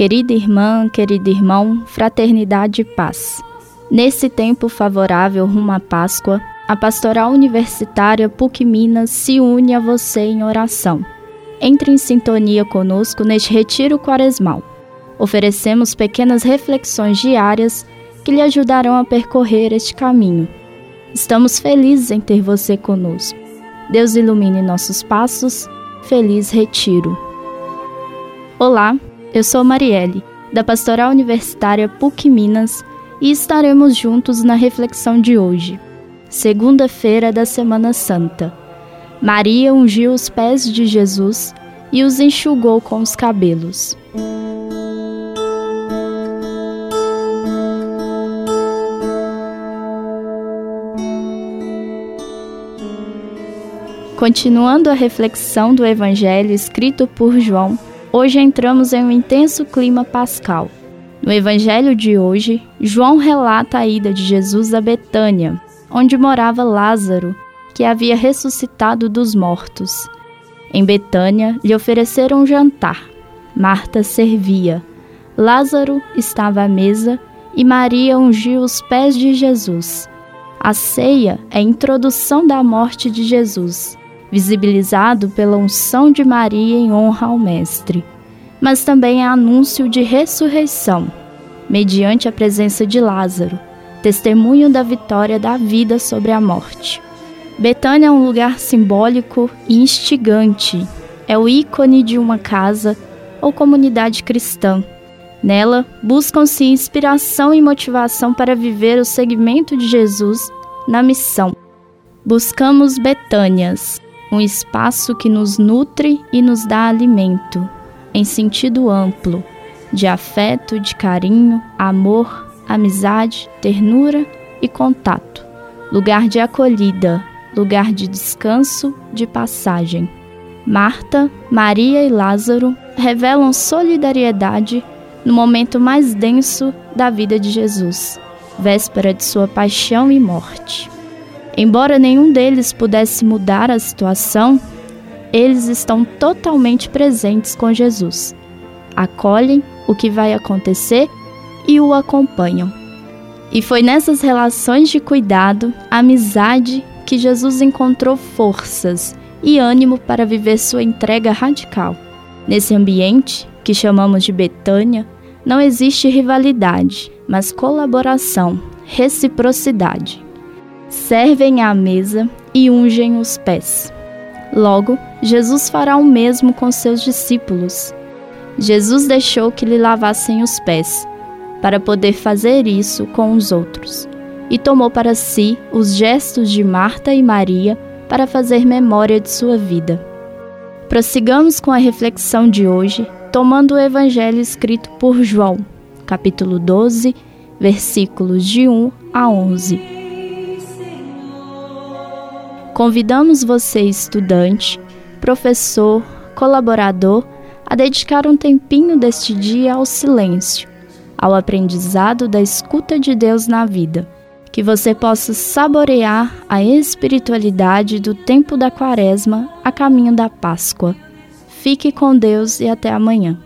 Querida irmã, querido irmão, fraternidade e paz. Nesse tempo favorável rumo à Páscoa, a Pastoral Universitária PUC Minas se une a você em oração. Entre em sintonia conosco neste retiro quaresmal. Oferecemos pequenas reflexões diárias que lhe ajudarão a percorrer este caminho. Estamos felizes em ter você conosco. Deus ilumine nossos passos. Feliz retiro. Olá, eu sou Marielle, da Pastoral Universitária PUC Minas, e estaremos juntos na reflexão de hoje, segunda-feira da Semana Santa. Maria ungiu os pés de Jesus e os enxugou com os cabelos. Continuando a reflexão do Evangelho escrito por João, hoje entramos em um intenso clima pascal. No Evangelho de hoje, João relata a ida de Jesus a Betânia, onde morava Lázaro, que havia ressuscitado dos mortos. Em Betânia lhe ofereceram um jantar. Marta servia. Lázaro estava à mesa e Maria ungiu os pés de Jesus. A ceia é a introdução da morte de Jesus visibilizado pela unção de Maria em honra ao Mestre, mas também é anúncio de ressurreição, mediante a presença de Lázaro, testemunho da vitória da vida sobre a morte. Betânia é um lugar simbólico e instigante, é o ícone de uma casa ou comunidade cristã. Nela, buscam-se inspiração e motivação para viver o segmento de Jesus na missão. Buscamos Betânias, um espaço que nos nutre e nos dá alimento, em sentido amplo, de afeto, de carinho, amor, amizade, ternura e contato, lugar de acolhida, lugar de descanso, de passagem. Marta, Maria e Lázaro revelam solidariedade no momento mais denso da vida de Jesus, véspera de sua paixão e morte. Embora nenhum deles pudesse mudar a situação, eles estão totalmente presentes com Jesus. Acolhem o que vai acontecer e o acompanham. E foi nessas relações de cuidado, amizade, que Jesus encontrou forças e ânimo para viver sua entrega radical. Nesse ambiente, que chamamos de Betânia, não existe rivalidade, mas colaboração, reciprocidade servem à mesa e ungem os pés. Logo, Jesus fará o mesmo com seus discípulos. Jesus deixou que lhe lavassem os pés, para poder fazer isso com os outros, e tomou para si os gestos de Marta e Maria para fazer memória de sua vida. Prossigamos com a reflexão de hoje, tomando o Evangelho escrito por João, capítulo 12, versículos de 1 a 11. Convidamos você, estudante, professor, colaborador, a dedicar um tempinho deste dia ao silêncio, ao aprendizado da escuta de Deus na vida. Que você possa saborear a espiritualidade do tempo da Quaresma a caminho da Páscoa. Fique com Deus e até amanhã.